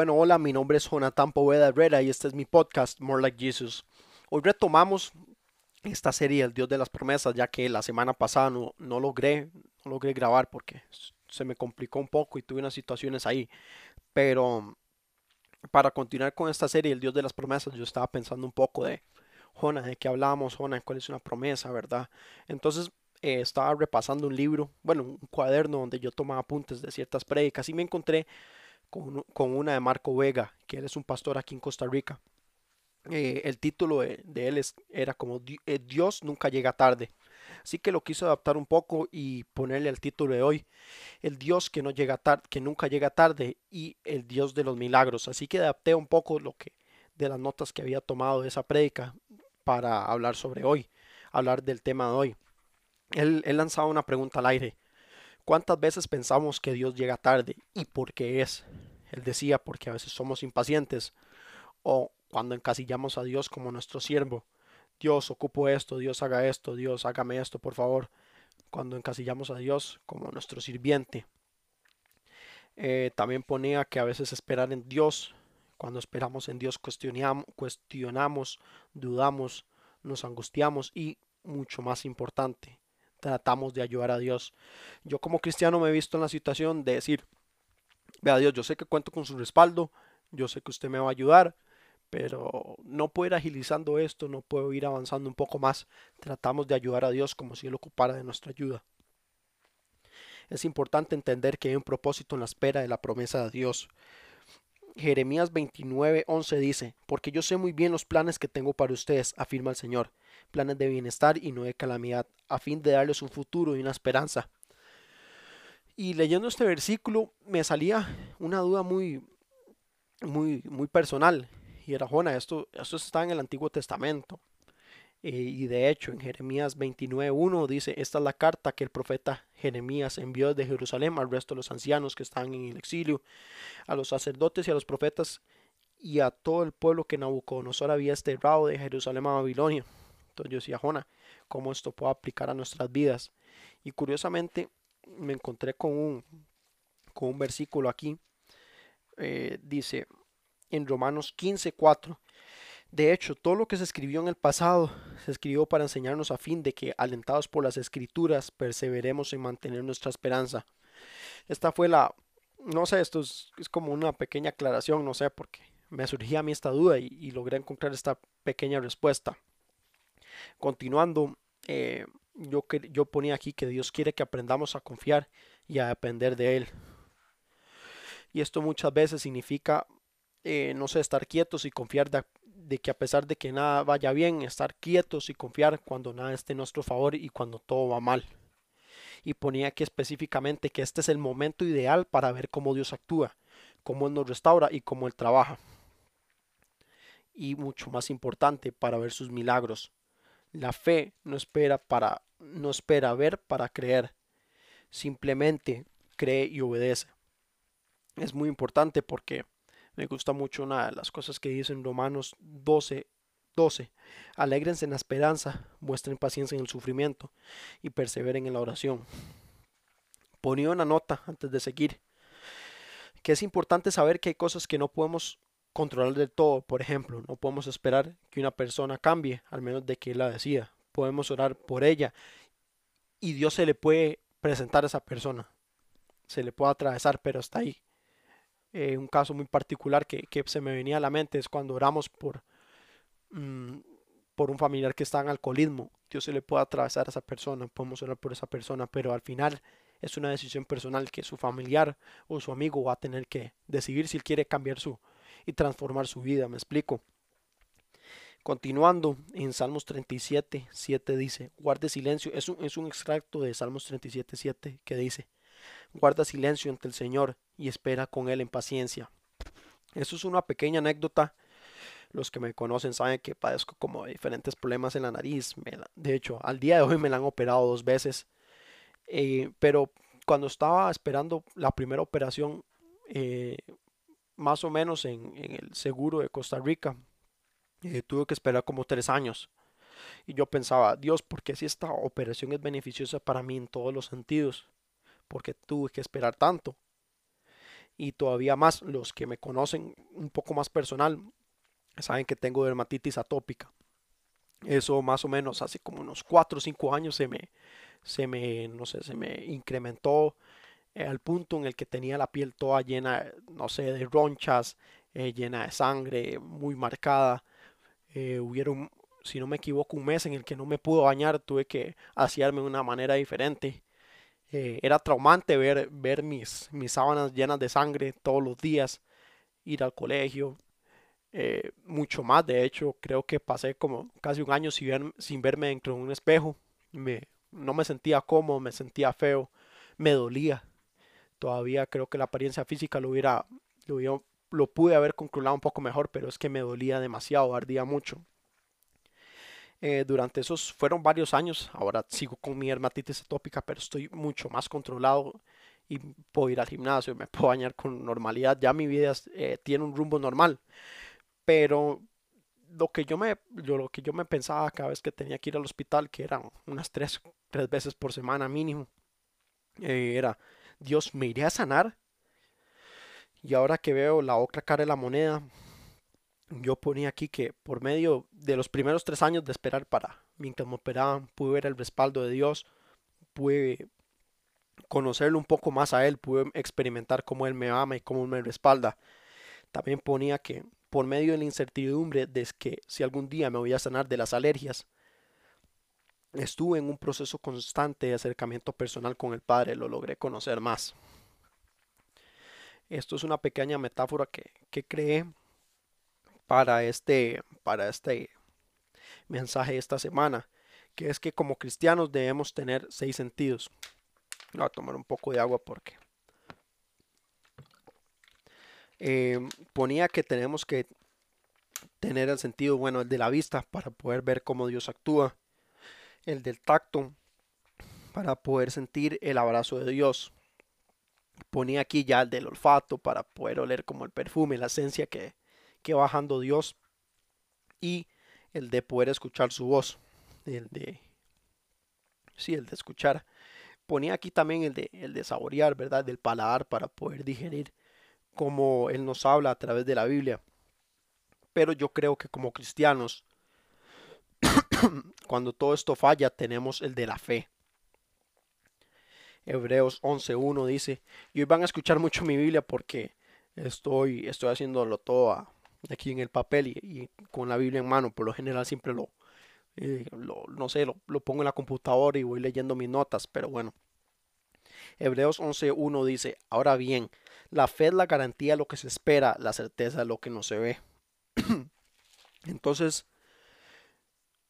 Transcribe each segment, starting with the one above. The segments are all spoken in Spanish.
Bueno, hola, mi nombre es Jonathan Poveda Herrera y este es mi podcast More Like Jesus. Hoy retomamos esta serie El Dios de las Promesas, ya que la semana pasada no, no logré, logré grabar porque se me complicó un poco y tuve unas situaciones ahí. Pero para continuar con esta serie El Dios de las Promesas, yo estaba pensando un poco de Jona, de qué hablamos, Jona, cuál es una promesa, ¿verdad? Entonces eh, estaba repasando un libro, bueno, un cuaderno donde yo tomaba apuntes de ciertas prédicas y me encontré con, una de Marco Vega, que él es un pastor aquí en Costa Rica. Eh, el título de, él era como eh, Dios nunca llega tarde. Así que lo quiso adaptar un poco y ponerle el título de hoy, el Dios que no llega tarde, que nunca llega tarde y el Dios de los milagros. Así que adapté un poco lo que de las notas que había tomado de esa prédica para hablar sobre hoy, hablar del tema de hoy. Él, él lanzaba una pregunta al aire. ¿Cuántas veces pensamos que Dios llega tarde y por qué es? Él decía porque a veces somos impacientes o cuando encasillamos a Dios como nuestro siervo. Dios, ocupo esto, Dios haga esto, Dios hágame esto, por favor. Cuando encasillamos a Dios como nuestro sirviente. Eh, también ponía que a veces esperar en Dios, cuando esperamos en Dios cuestionamos, cuestionamos, dudamos, nos angustiamos y mucho más importante, tratamos de ayudar a Dios. Yo como cristiano me he visto en la situación de decir, vea Dios, yo sé que cuento con su respaldo, yo sé que usted me va a ayudar, pero no puedo ir agilizando esto, no puedo ir avanzando un poco más. Tratamos de ayudar a Dios como si Él ocupara de nuestra ayuda. Es importante entender que hay un propósito en la espera de la promesa de Dios. Jeremías 29:11 dice, porque yo sé muy bien los planes que tengo para ustedes, afirma el Señor, planes de bienestar y no de calamidad, a fin de darles un futuro y una esperanza. Y leyendo este versículo me salía una duda muy, muy, muy personal. Y era, Jona, esto, esto está en el Antiguo Testamento. Eh, y de hecho, en Jeremías 29.1 dice, esta es la carta que el profeta Jeremías envió desde Jerusalén al resto de los ancianos que están en el exilio, a los sacerdotes y a los profetas y a todo el pueblo que Nabucodonosor había desterrado de Jerusalén a Babilonia. Entonces yo decía, Jona, ¿cómo esto puede aplicar a nuestras vidas? Y curiosamente me encontré con un, con un versículo aquí. Eh, dice en Romanos 15:4. De hecho, todo lo que se escribió en el pasado se escribió para enseñarnos a fin de que, alentados por las escrituras, perseveremos en mantener nuestra esperanza. Esta fue la, no sé, esto es, como una pequeña aclaración, no sé, porque me surgía a mí esta duda y, logré encontrar esta pequeña respuesta. Continuando, eh, yo, yo ponía aquí que Dios quiere que aprendamos a confiar y a depender de Él. Y esto muchas veces significa, eh, no sé, estar quietos y confiar de, de, que a pesar de que nada vaya bien, estar quietos y confiar cuando nada esté en nuestro favor y cuando todo va mal. Y ponía aquí específicamente que este es el momento ideal para ver cómo Dios actúa, cómo Él nos restaura y cómo Él trabaja. Y mucho más importante, para ver sus milagros. La fe no espera para no espera ver para creer. Simplemente cree y obedece. Es muy importante porque me gusta mucho una de las cosas que dice en Romanos 12, 12. Alégrense en la esperanza, muestren paciencia en el sufrimiento y perseveren en la oración. Ponía una nota antes de seguir que es importante saber que hay cosas que no podemos controlar del todo. Por ejemplo, no podemos esperar que una persona cambie, al menos de que la decida. Podemos orar por ella y Dios se le puede presentar a esa persona. Se le puede atravesar, pero está ahí. Eh, un caso muy particular que, se me venía a la mente es cuando oramos por, mm, por un familiar que está en alcoholismo. Dios se le puede atravesar a esa persona, podemos orar por esa persona, pero al final es una decisión personal que su familiar o su amigo va a tener que decidir si él quiere cambiar su, y transformar su vida. ¿Me explico? Continuando en Salmos 37, 7 dice, guarde silencio, es un, es un extracto de Salmos 37, 7 que dice, guarda silencio ante el Señor y espera con Él en paciencia. Eso es una pequeña anécdota. Los que me conocen saben que padezco como diferentes problemas en la nariz. de hecho, al día de hoy me la han operado dos veces. Eh, pero cuando estaba esperando la primera operación, eh, más o menos en, el seguro de Costa Rica. Eh, tuve que esperar como tres años. Y yo pensaba, Dios, ¿por qué si esta operación es beneficiosa para mí en todos los sentidos? ¿Por qué tuve que esperar tanto? y todavía más los que me conocen un poco más personal saben que tengo dermatitis atópica. Eso más o menos hace como unos 4 o 5 años se me, se me, no sé, se me incrementó eh, al punto en el que tenía la piel toda llena, no sé, de ronchas, eh, llena de sangre, muy marcada. Eh, hubieron, si no me equivoco, un mes en el que no me pudo bañar, tuve que asearme de una manera diferente. Era traumante ver, ver mis, mis sábanas llenas de sangre todos los días, ir al colegio, mucho más. De hecho, creo que pasé como casi un año sin, ver, sin verme dentro de un espejo. Me, no me sentía cómodo, me sentía feo, me dolía todavía creo que la apariencia física lo hubiera, lo, lo pude haber controlado un poco mejor, pero es que me dolía demasiado, ardía mucho. Eh, durante esos fueron varios años, ahora sigo con mi dermatitis atópica, pero estoy mucho más controlado y puedo ir al gimnasio, me puedo bañar con normalidad, ya mi vida eh, tiene un rumbo normal, pero lo que yo me lo que yo me pensaba cada vez que tenía que ir al hospital, que eran unas tres, tres veces por semana mínimo, eh, era Dios me iría a sanar. Y ahora que veo la otra cara de la moneda, yo ponía aquí que por medio de los primeros tres años de esperar para mientras me operaban, pude ver el respaldo de Dios, pude conocerlo un poco más a Él, pude experimentar cómo Él me ama y cómo me respalda. También ponía que por medio de la incertidumbre de que si algún día me voy a sanar de las alergias, estuve en un proceso constante de acercamiento personal con el Padre, lo logré conocer más. Esto es una pequeña metáfora que, que creé para este, para este mensaje esta semana, que es que como cristianos debemos tener seis sentidos. Voy a tomar un poco de agua porque eh, ponía que tenemos que tener el sentido bueno, el de la vista, para poder ver cómo Dios actúa el del tacto, para poder sentir el abrazo de Dios. Ponía aquí ya el del olfato para poder oler como el perfume, la esencia que, que bajando Dios. Y el de poder escuchar su voz. El de. Sí, el de escuchar. Ponía aquí también el de, el de saborear, ¿verdad? Del paladar para poder digerir como Él nos habla a través de la Biblia. Pero yo creo que como cristianos cuando todo esto falla, tenemos el de la fe. Hebreos 11.1 dice, y hoy van a escuchar mucho mi Biblia porque estoy, estoy haciéndolo todo aquí en el papel y, con la Biblia en mano. Por lo general siempre lo, eh, no sé, lo, lo, pongo en la computadora y voy leyendo mis notas, pero bueno. Hebreos 11.1 dice, ahora bien, la fe es la garantía de lo que se espera, la certeza de lo que no se ve. Entonces,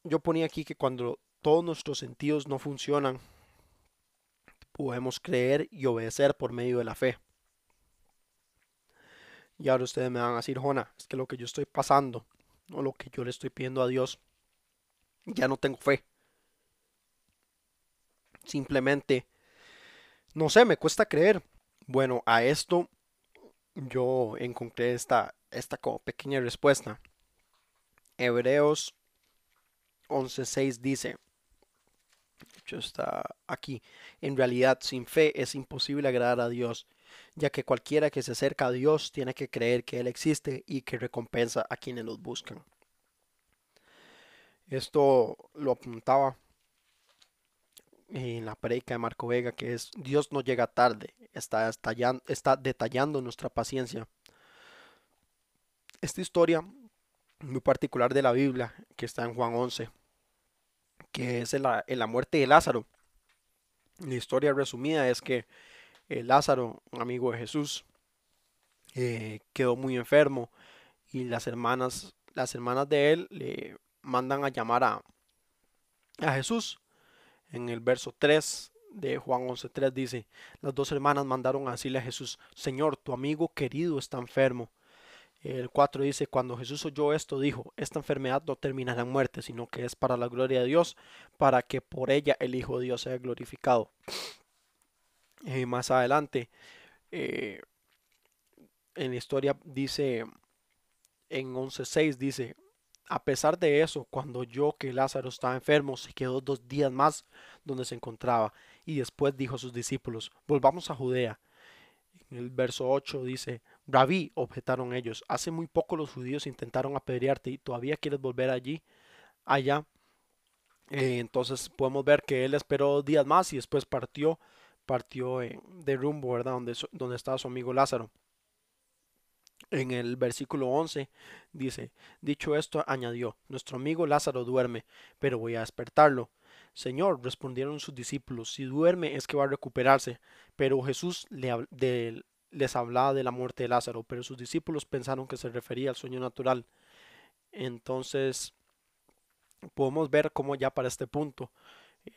yo ponía aquí que cuando todos nuestros sentidos no funcionan, podemos creer y obedecer por medio de la fe. Y ahora ustedes me van a decir, Jona, es que lo que yo estoy pasando, o lo que yo le estoy pidiendo a Dios, ya no tengo fe. Simplemente, no sé, me cuesta creer. Bueno, a esto yo encontré esta, esta como pequeña respuesta. Hebreos 11.6 dice, hecho está aquí, en realidad sin fe es imposible agradar a Dios, ya que cualquiera que se acerca a Dios tiene que creer que Él existe y que recompensa a quienes los buscan. Esto lo apuntaba en la predica de Marco Vega, que es Dios no llega tarde, está, está detallando nuestra paciencia. Esta historia muy particular de la Biblia, que está en Juan 11, que es en la, muerte de Lázaro. La historia resumida es que eh, Lázaro, un amigo de Jesús, eh, quedó muy enfermo y las hermanas, las hermanas de él le mandan a llamar a, a Jesús. En el verso 3 de Juan 11.3 dice, las dos hermanas mandaron a decirle a Jesús, Señor, tu amigo querido está enfermo. El 4 dice, cuando Jesús oyó esto, dijo, esta enfermedad no terminará en muerte, sino que es para la gloria de Dios, para que por ella el Hijo de Dios sea glorificado. Y más adelante, eh, en la historia dice, en 11.6 dice, a pesar de eso, cuando yo que Lázaro estaba enfermo, se quedó dos días más donde se encontraba, y después dijo a sus discípulos, volvamos a Judea En el verso 8 dice, Rabí, objetaron ellos, hace muy poco los judíos intentaron apedrearte y todavía quieres volver allí, allá. Eh, entonces podemos ver que él esperó días más y después partió, partió de rumbo, ¿verdad? Donde, donde estaba su amigo Lázaro. En el versículo 11 dice, dicho esto, añadió, nuestro amigo Lázaro duerme, pero voy a despertarlo. Señor, respondieron sus discípulos, si duerme es que va a recuperarse. Pero Jesús les hablaba de la muerte de Lázaro, pero sus discípulos pensaron que se refería al sueño natural. Entonces, podemos ver cómo ya para este punto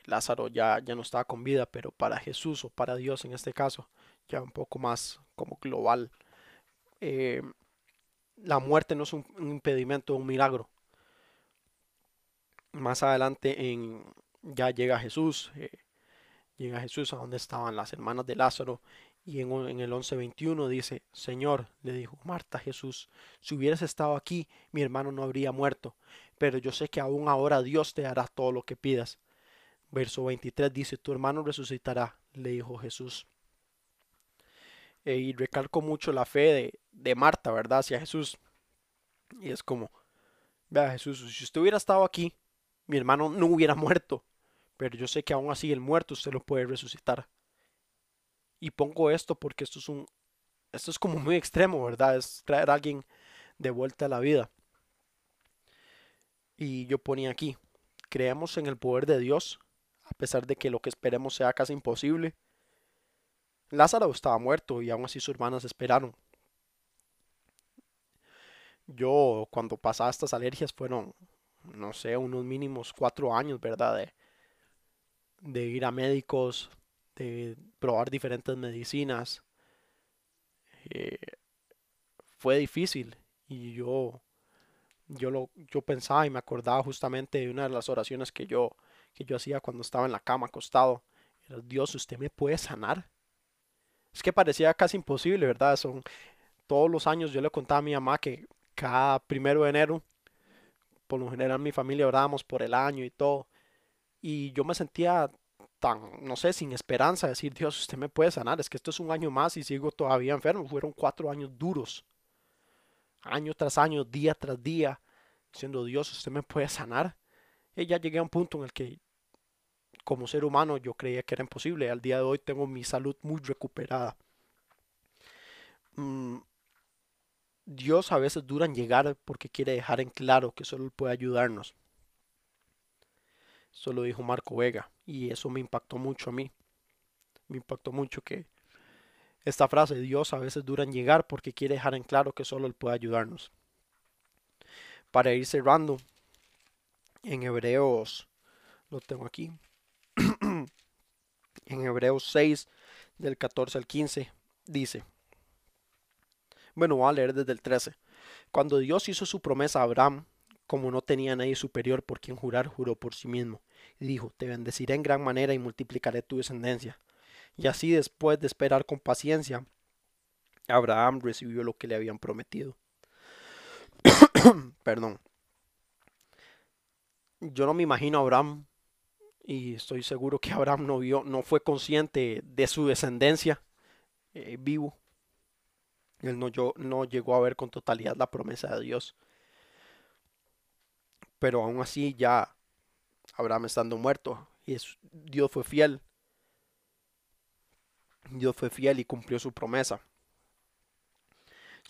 Lázaro ya, ya no estaba con vida, pero para Jesús o para Dios en este caso, ya un poco más como global eh, la muerte no es un, impedimento, un milagro. Más adelante en, ya llega Jesús, eh, llega Jesús a donde estaban las hermanas de Lázaro y en, en el 11.21 dice, Señor, le dijo Marta Jesús, si hubieras estado aquí, mi hermano no habría muerto, pero yo sé que aún ahora Dios te hará todo lo que pidas. Verso 23 dice, tu hermano resucitará, le dijo Jesús. Eh, y recalco mucho la fe de, de Marta, ¿verdad? Hacia Jesús. Y es como, vea Jesús, si usted hubiera estado aquí, mi hermano no hubiera muerto. Pero yo sé que aún así el muerto usted lo puede resucitar. Y pongo esto porque esto es un, esto es como muy extremo, ¿verdad? Es traer a alguien de vuelta a la vida. Y yo ponía aquí, creemos en el poder de Dios, a pesar de que lo que esperemos sea casi imposible. Lázaro estaba muerto y aún así sus hermanas esperaron. Yo cuando pasaba estas alergias fueron, no sé, unos mínimos cuatro años, ¿verdad? De, ir a médicos, de probar diferentes medicinas. Eh, fue difícil y yo, yo, lo, yo pensaba y me acordaba justamente de una de las oraciones que yo, que yo hacía cuando estaba en la cama acostado. Era, Dios, ¿usted me puede sanar? Es que parecía casi imposible, ¿verdad? Son todos los años yo le contaba a mi mamá que cada primero de enero, por lo general mi familia orábamos por el año y todo. Y yo me sentía tan, no sé, sin esperanza, decir, Dios, usted me puede sanar, es que esto es un año más y sigo todavía enfermo. Fueron cuatro años duros, año tras año, día tras día, diciendo, Dios, usted me puede sanar. Y ya llegué a un punto en el que como ser humano yo creía que era imposible. Al día de hoy tengo mi salud muy recuperada. Mm, Dios a veces dura en llegar porque quiere dejar en claro que solo puede ayudarnos. Eso lo dijo Marco Vega y eso me impactó mucho a mí. Me impactó mucho que esta frase, Dios a veces dura en llegar porque quiere dejar en claro que solo Él puede ayudarnos. Para ir cerrando, en Hebreos, lo tengo aquí, en Hebreos 6, del 14 al 15, dice, bueno, voy a leer desde el 13. Cuando Dios hizo su promesa a Abraham, como no tenía nadie superior por quien jurar, juró por sí mismo, y dijo, te bendeciré en gran manera y multiplicaré tu descendencia. Y así después de esperar con paciencia, Abraham recibió lo que le habían prometido. Perdón. Yo no me imagino a Abraham y estoy seguro que Abraham no vio, no fue consciente de su descendencia eh, vivo. Él no, yo, no llegó a ver con totalidad la promesa de Dios. Pero aún así ya Abraham estando muerto, y Dios fue fiel. Dios fue fiel y cumplió su promesa.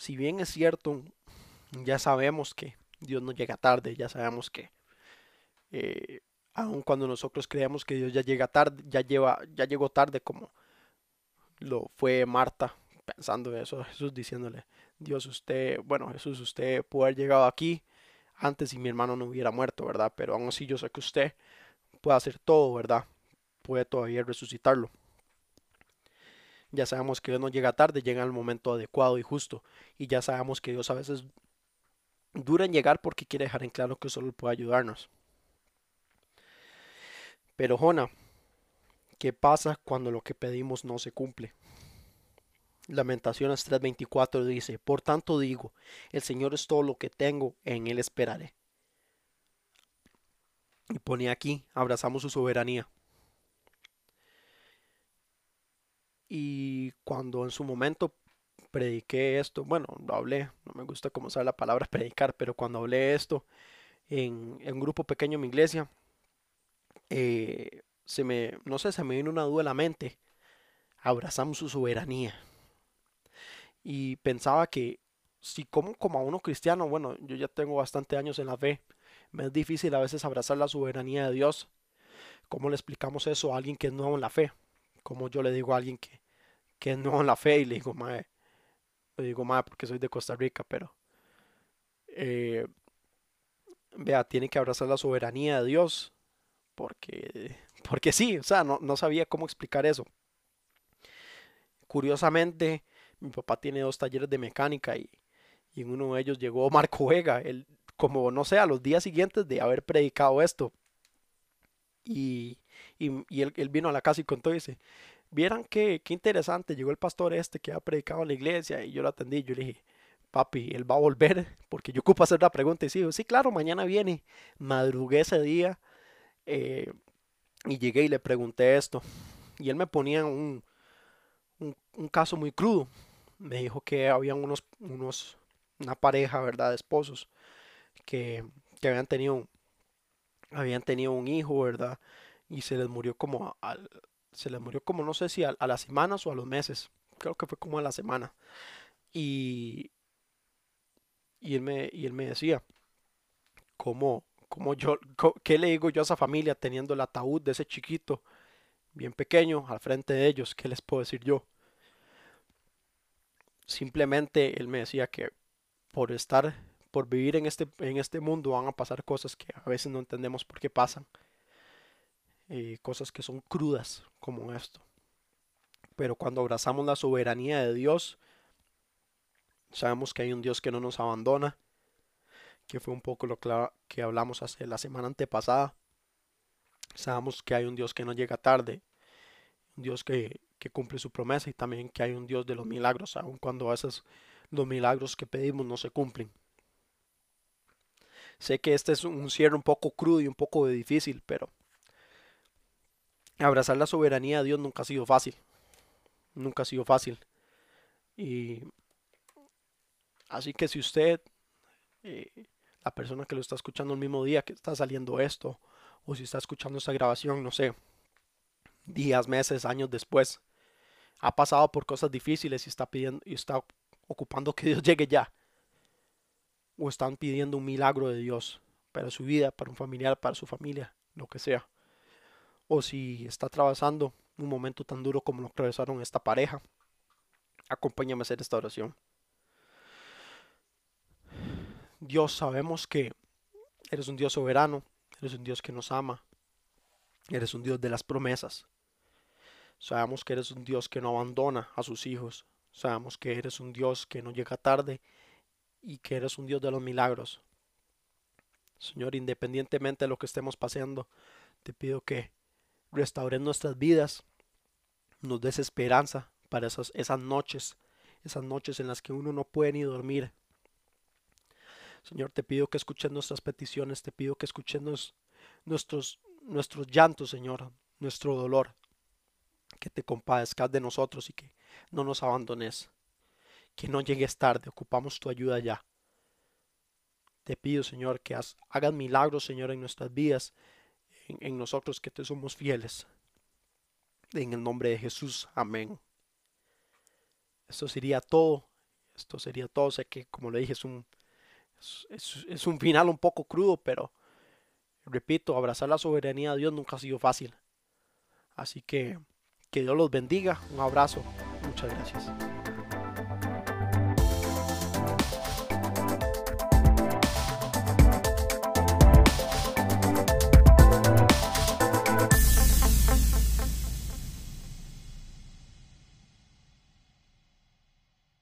Si bien es cierto, ya sabemos que Dios no llega tarde, ya sabemos que eh, aun cuando nosotros creemos que Dios ya llega tarde, ya lleva, ya llegó tarde como lo fue Marta, pensando eso, Jesús diciéndole, Dios usted, bueno Jesús usted puede haber llegado aquí antes y mi hermano no hubiera muerto, ¿verdad? Pero aún así yo sé que usted puede hacer todo, ¿verdad? Puede todavía resucitarlo. Ya sabemos que Dios no llega tarde, llega el momento adecuado y justo. Y ya sabemos que Dios a veces dura en llegar porque quiere dejar en claro que solo puede ayudarnos. Pero Jona, ¿qué pasa cuando lo que pedimos no se cumple? Lamentaciones 3:24 dice, Por tanto digo, el Señor es todo lo que tengo, en Él esperaré. Y pone aquí, abrazamos su soberanía. Y cuando en su momento prediqué esto, bueno, lo hablé, no me gusta cómo usar la palabra predicar, pero cuando hablé esto en, un grupo pequeño en mi iglesia, eh, se me, no sé, se me vino una duda a la mente. Abrazamos su soberanía. Y pensaba que si como, como a uno cristiano, bueno, yo ya tengo bastante años en la fe, me es difícil a veces abrazar la soberanía de Dios. ¿Cómo le explicamos eso a alguien que es nuevo en la fe? Como yo le digo a alguien que, que es nuevo en la fe y le digo, mae, le digo, mae, porque soy de Costa Rica, pero eh, vea, tiene que abrazar la soberanía de Dios, porque, porque sí, o sea, no, no sabía cómo explicar eso. Curiosamente, mi papá tiene dos talleres de mecánica y, y en uno de ellos llegó Marco Vega, él, como no sé, a los días siguientes de haber predicado esto. Y, y, él, vino a la casa y contó y dice, vieran qué, qué interesante, llegó el pastor este que ha predicado en la iglesia y yo lo atendí, yo le dije, papi, él va a volver porque yo ocupo hacer la pregunta y sí, sí, claro, mañana viene. Madrugué ese día eh, y llegué y le pregunté esto y él me ponía un, un, caso muy crudo. Me dijo que habían unos, unos una pareja, ¿verdad? De esposos que, habían tenido habían tenido un hijo, ¿verdad? Y se les murió como al, se les murió como no sé si a, las semanas o a los meses. Creo que fue como a la semana. Y y él me y él me decía cómo cómo yo qué le digo yo a esa familia teniendo el ataúd de ese chiquito bien pequeño al frente de ellos, ¿qué les puedo decir yo? Simplemente él me decía que por estar, por vivir en este, en este mundo van a pasar cosas que a veces no entendemos por qué pasan. Cosas que son crudas como esto. Pero cuando abrazamos la soberanía de Dios, sabemos que hay un Dios que no nos abandona, que fue un poco lo que hablamos hace la semana antepasada. Sabemos que hay un Dios que no llega tarde, un Dios que, que cumple su promesa y también que hay un Dios de los milagros, aun cuando a veces los milagros que pedimos no se cumplen. Sé que este es un cierre un poco crudo y un poco difícil, pero abrazar la soberanía de Dios nunca ha sido fácil. Nunca ha sido fácil. Y así que si usted, eh, la persona que lo está escuchando el mismo día que está saliendo esto, o si está escuchando esta grabación, no sé, días, meses, años después, ha pasado por cosas difíciles y está pidiendo y está ocupando que Dios llegue ya. O están pidiendo un milagro de Dios para su vida, para un familiar, para su familia, lo que sea. O si está atravesando un momento tan duro como lo atravesaron esta pareja, acompáñame a hacer esta oración. Dios, sabemos que eres un Dios soberano, eres un Dios que nos ama, eres un Dios de las promesas. Sabemos que eres un Dios que no abandona a sus hijos, Sabemos que eres un Dios que no llega tarde y que eres un Dios de los milagros. Señor, independientemente de lo que estemos pasando, te pido que restaures nuestras vidas, nos des esperanza para esas, esas noches, esas noches en las que uno no puede ni dormir. Señor, te pido que escuches nuestras peticiones, te pido que escuches nuestros, nuestros llantos, Señor, nuestro dolor, que te compadezcas de nosotros y que no nos abandones. Que no llegues tarde, ocupamos tu ayuda ya. Te pido, Señor, que hagas milagros, Señor, en nuestras vidas, en, nosotros que te somos fieles. En el nombre de Jesús, amén. Esto sería todo. Esto sería todo. Sé que, como le dije, es un, es un final un poco crudo, pero repito, abrazar la soberanía de Dios nunca ha sido fácil. Así que que Dios los bendiga. Un abrazo. Muchas gracias.